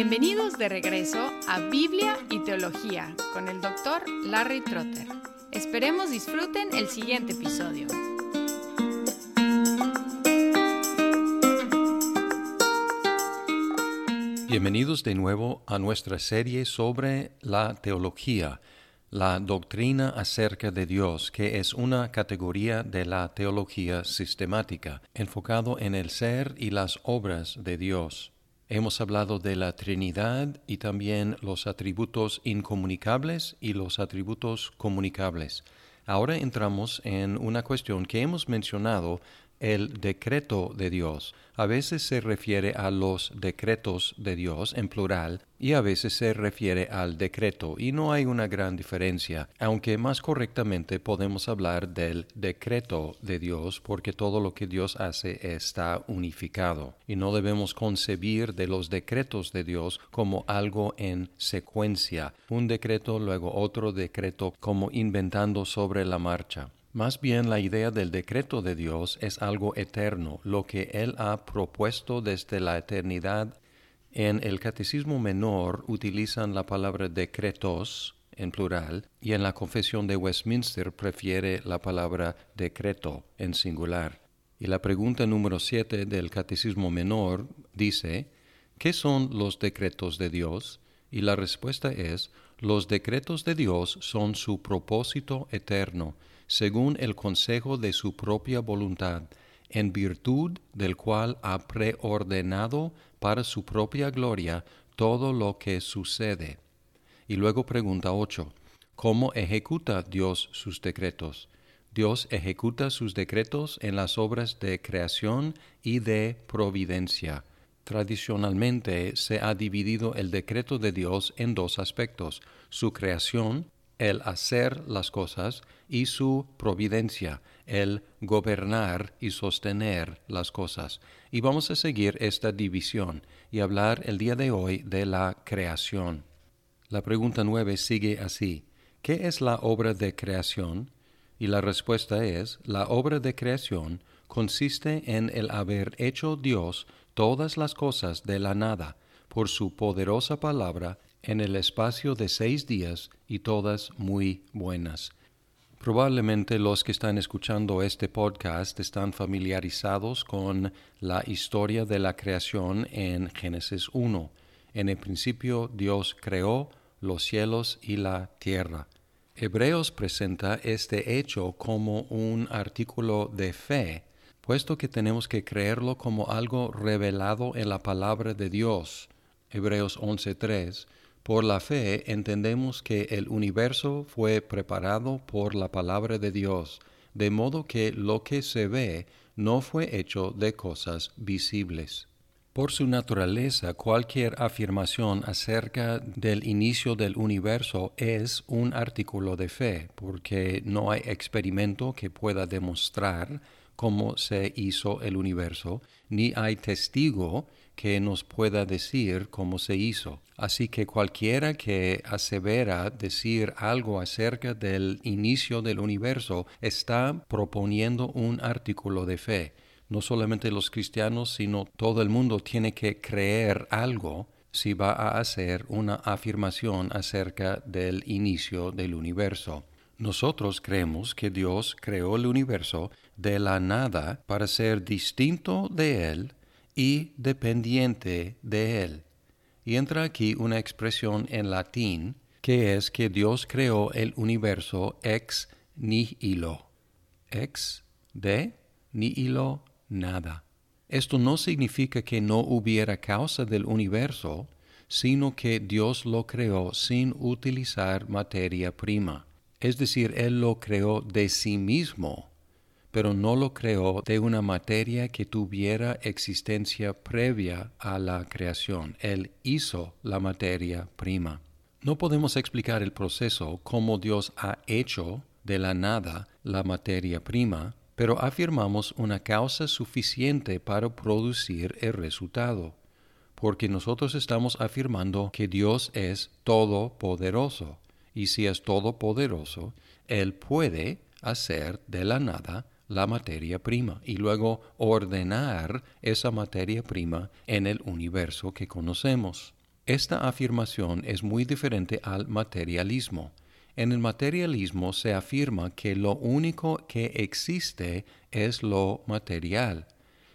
Bienvenidos de regreso a Biblia y Teología con el doctor Larry Trotter. Esperemos disfruten el siguiente episodio. Bienvenidos de nuevo a nuestra serie sobre la teología, la doctrina acerca de Dios, que es una categoría de la teología sistemática, enfocado en el ser y las obras de Dios. Hemos hablado de la Trinidad y también los atributos incomunicables y los atributos comunicables. Ahora entramos en una cuestión que hemos mencionado el decreto de Dios. A veces se refiere a los decretos de Dios en plural y a veces se refiere al decreto y no hay una gran diferencia, aunque más correctamente podemos hablar del decreto de Dios porque todo lo que Dios hace está unificado y no debemos concebir de los decretos de Dios como algo en secuencia, un decreto luego otro decreto como inventando sobre la marcha. Más bien la idea del decreto de Dios es algo eterno, lo que Él ha propuesto desde la eternidad. En el Catecismo Menor utilizan la palabra decretos en plural y en la Confesión de Westminster prefiere la palabra decreto en singular. Y la pregunta número 7 del Catecismo Menor dice, ¿qué son los decretos de Dios? Y la respuesta es, los decretos de Dios son su propósito eterno según el consejo de su propia voluntad, en virtud del cual ha preordenado para su propia gloria todo lo que sucede. Y luego pregunta 8. ¿Cómo ejecuta Dios sus decretos? Dios ejecuta sus decretos en las obras de creación y de providencia. Tradicionalmente se ha dividido el decreto de Dios en dos aspectos, su creación el hacer las cosas y su providencia, el gobernar y sostener las cosas. Y vamos a seguir esta división y hablar el día de hoy de la creación. La pregunta nueve sigue así. ¿Qué es la obra de creación? Y la respuesta es, la obra de creación consiste en el haber hecho Dios todas las cosas de la nada, por su poderosa palabra en el espacio de seis días y todas muy buenas. Probablemente los que están escuchando este podcast están familiarizados con la historia de la creación en Génesis 1. En el principio Dios creó los cielos y la tierra. Hebreos presenta este hecho como un artículo de fe, puesto que tenemos que creerlo como algo revelado en la palabra de Dios. Hebreos 11.3 por la fe entendemos que el universo fue preparado por la palabra de Dios, de modo que lo que se ve no fue hecho de cosas visibles. Por su naturaleza, cualquier afirmación acerca del inicio del universo es un artículo de fe, porque no hay experimento que pueda demostrar cómo se hizo el universo, ni hay testigo que nos pueda decir cómo se hizo. Así que cualquiera que asevera decir algo acerca del inicio del universo está proponiendo un artículo de fe. No solamente los cristianos, sino todo el mundo tiene que creer algo si va a hacer una afirmación acerca del inicio del universo. Nosotros creemos que Dios creó el universo de la nada para ser distinto de Él y dependiente de Él. Y entra aquí una expresión en latín que es que Dios creó el universo ex nihilo. Ex de nihilo nada. Esto no significa que no hubiera causa del universo, sino que Dios lo creó sin utilizar materia prima. Es decir, Él lo creó de sí mismo pero no lo creó de una materia que tuviera existencia previa a la creación. Él hizo la materia prima. No podemos explicar el proceso como Dios ha hecho de la nada la materia prima, pero afirmamos una causa suficiente para producir el resultado, porque nosotros estamos afirmando que Dios es todopoderoso, y si es todopoderoso, Él puede hacer de la nada la materia prima y luego ordenar esa materia prima en el universo que conocemos. Esta afirmación es muy diferente al materialismo. En el materialismo se afirma que lo único que existe es lo material.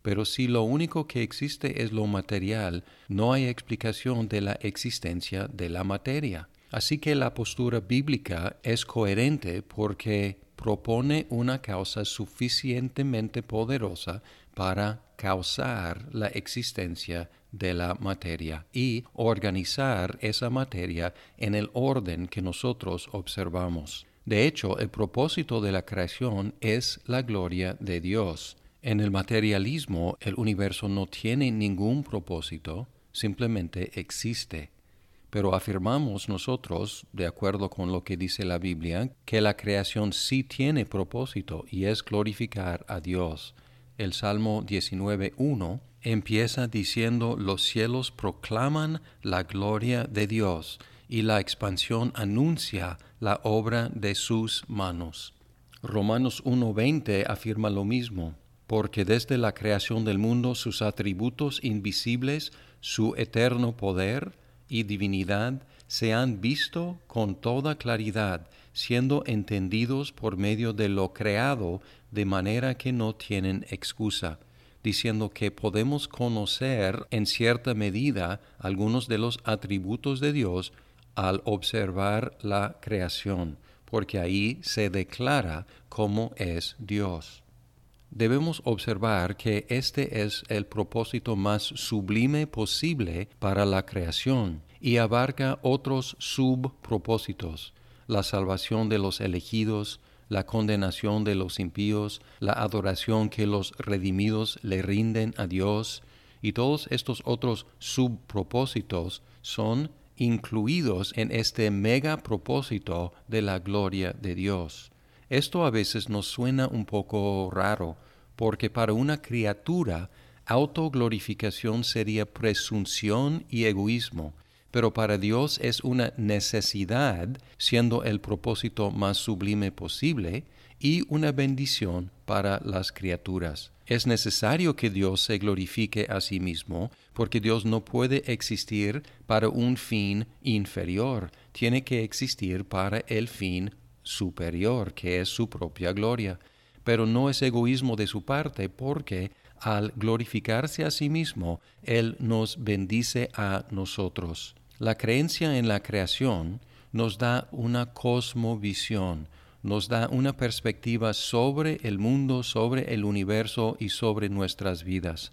Pero si lo único que existe es lo material, no hay explicación de la existencia de la materia. Así que la postura bíblica es coherente porque propone una causa suficientemente poderosa para causar la existencia de la materia y organizar esa materia en el orden que nosotros observamos. De hecho, el propósito de la creación es la gloria de Dios. En el materialismo, el universo no tiene ningún propósito, simplemente existe. Pero afirmamos nosotros, de acuerdo con lo que dice la Biblia, que la creación sí tiene propósito y es glorificar a Dios. El Salmo 19.1 empieza diciendo los cielos proclaman la gloria de Dios y la expansión anuncia la obra de sus manos. Romanos 1.20 afirma lo mismo, porque desde la creación del mundo sus atributos invisibles, su eterno poder y divinidad se han visto con toda claridad, siendo entendidos por medio de lo creado, de manera que no tienen excusa diciendo que podemos conocer en cierta medida algunos de los atributos de Dios al observar la creación, porque ahí se declara cómo es Dios. Debemos observar que este es el propósito más sublime posible para la creación y abarca otros subpropósitos, la salvación de los elegidos, la condenación de los impíos, la adoración que los redimidos le rinden a Dios, y todos estos otros subpropósitos son incluidos en este mega propósito de la gloria de Dios. Esto a veces nos suena un poco raro, porque para una criatura autoglorificación sería presunción y egoísmo, pero para Dios es una necesidad, siendo el propósito más sublime posible, y una bendición para las criaturas. Es necesario que Dios se glorifique a sí mismo, porque Dios no puede existir para un fin inferior, tiene que existir para el fin superior, que es su propia gloria. Pero no es egoísmo de su parte, porque al glorificarse a sí mismo, Él nos bendice a nosotros. La creencia en la creación nos da una cosmovisión, nos da una perspectiva sobre el mundo, sobre el universo y sobre nuestras vidas.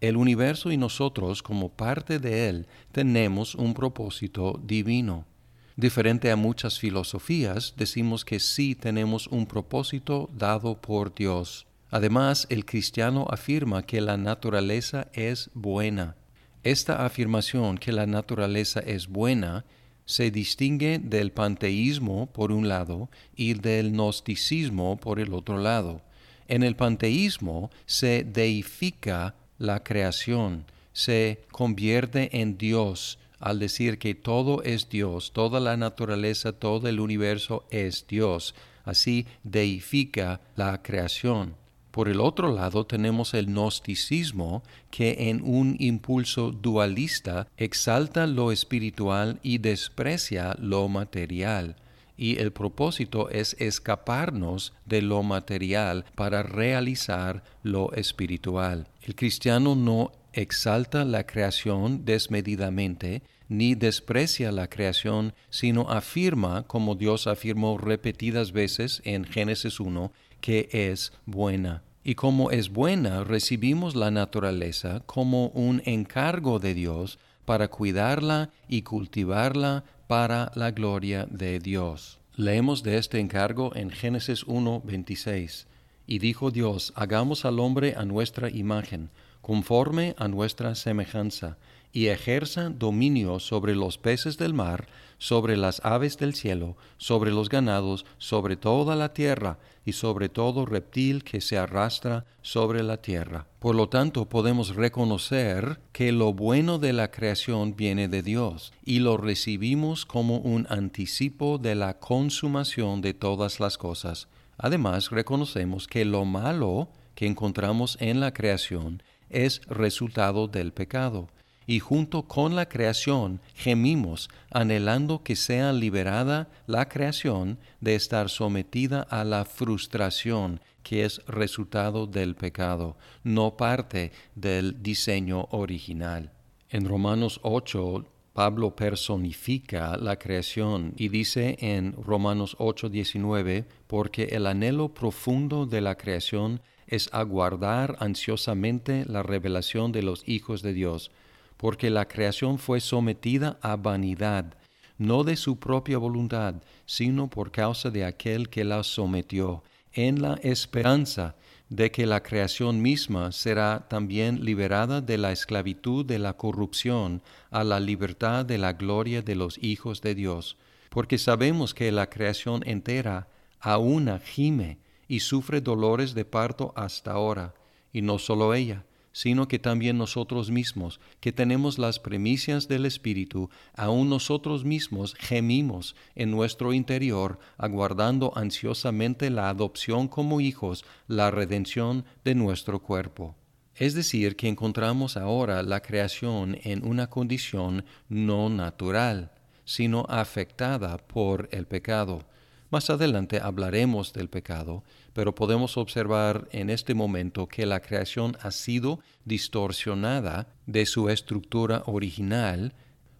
El universo y nosotros, como parte de él, tenemos un propósito divino. Diferente a muchas filosofías, decimos que sí tenemos un propósito dado por Dios. Además, el cristiano afirma que la naturaleza es buena esta afirmación que la naturaleza es buena se distingue del panteísmo por un lado y del gnosticismo por el otro lado. En el panteísmo se deifica la creación, se convierte en Dios al decir que todo es Dios, toda la naturaleza, todo el universo es Dios. Así deifica la creación. Por el otro lado tenemos el gnosticismo que en un impulso dualista exalta lo espiritual y desprecia lo material, y el propósito es escaparnos de lo material para realizar lo espiritual. El cristiano no exalta la creación desmedidamente, ni desprecia la creación, sino afirma, como Dios afirmó repetidas veces en Génesis 1, que es buena. Y como es buena, recibimos la naturaleza como un encargo de Dios para cuidarla y cultivarla para la gloria de Dios. Leemos de este encargo en Génesis 1:26. Y dijo Dios, hagamos al hombre a nuestra imagen, conforme a nuestra semejanza, y ejerza dominio sobre los peces del mar, sobre las aves del cielo, sobre los ganados, sobre toda la tierra, y sobre todo reptil que se arrastra sobre la tierra. Por lo tanto, podemos reconocer que lo bueno de la creación viene de Dios, y lo recibimos como un anticipo de la consumación de todas las cosas. Además, reconocemos que lo malo que encontramos en la creación es resultado del pecado y junto con la creación gemimos, anhelando que sea liberada la creación de estar sometida a la frustración que es resultado del pecado, no parte del diseño original. En Romanos 8, Pablo personifica la creación y dice en Romanos 8:19, porque el anhelo profundo de la creación es aguardar ansiosamente la revelación de los hijos de Dios, porque la creación fue sometida a vanidad, no de su propia voluntad, sino por causa de aquel que la sometió, en la esperanza de que la creación misma será también liberada de la esclavitud de la corrupción a la libertad de la gloria de los hijos de Dios, porque sabemos que la creación entera aúna gime y sufre dolores de parto hasta ahora, y no solo ella, sino que también nosotros mismos, que tenemos las primicias del Espíritu, aun nosotros mismos gemimos en nuestro interior, aguardando ansiosamente la adopción como hijos, la redención de nuestro cuerpo. Es decir, que encontramos ahora la creación en una condición no natural, sino afectada por el pecado. Más adelante hablaremos del pecado, pero podemos observar en este momento que la creación ha sido distorsionada de su estructura original.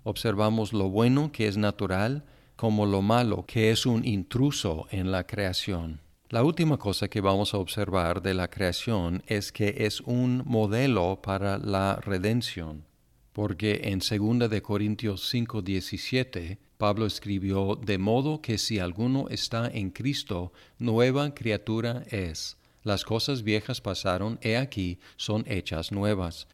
Observamos lo bueno que es natural como lo malo que es un intruso en la creación. La última cosa que vamos a observar de la creación es que es un modelo para la redención, porque en 2 de Corintios 5:17 Pablo escribió, de modo que si alguno está en Cristo, nueva criatura es. Las cosas viejas pasaron, he aquí, son hechas nuevas.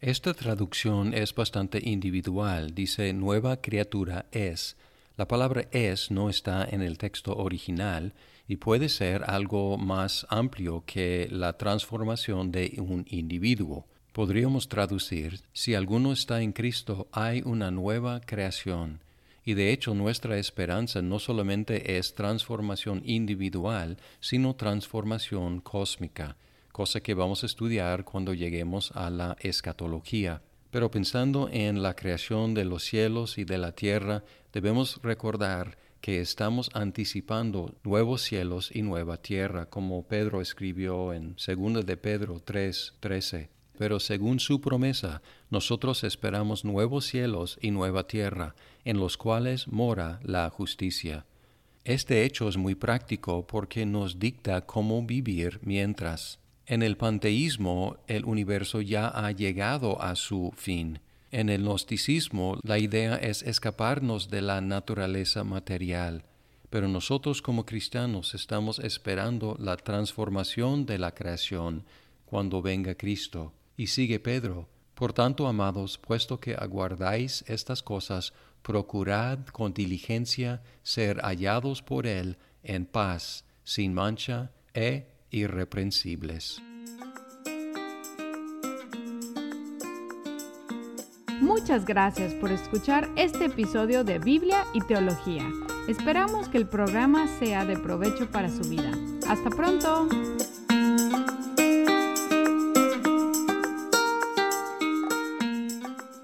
Esta traducción es bastante individual, dice nueva criatura es. La palabra es no está en el texto original y puede ser algo más amplio que la transformación de un individuo. Podríamos traducir, si alguno está en Cristo, hay una nueva creación. Y de hecho nuestra esperanza no solamente es transformación individual, sino transformación cósmica, cosa que vamos a estudiar cuando lleguemos a la escatología. Pero pensando en la creación de los cielos y de la tierra, debemos recordar que estamos anticipando nuevos cielos y nueva tierra, como Pedro escribió en 2 de Pedro 3, 13. Pero según su promesa, nosotros esperamos nuevos cielos y nueva tierra, en los cuales mora la justicia. Este hecho es muy práctico porque nos dicta cómo vivir mientras. En el panteísmo el universo ya ha llegado a su fin. En el gnosticismo la idea es escaparnos de la naturaleza material, pero nosotros como cristianos estamos esperando la transformación de la creación cuando venga Cristo. Y sigue Pedro, por tanto, amados, puesto que aguardáis estas cosas, procurad con diligencia ser hallados por Él en paz, sin mancha e irreprensibles. Muchas gracias por escuchar este episodio de Biblia y Teología. Esperamos que el programa sea de provecho para su vida. Hasta pronto.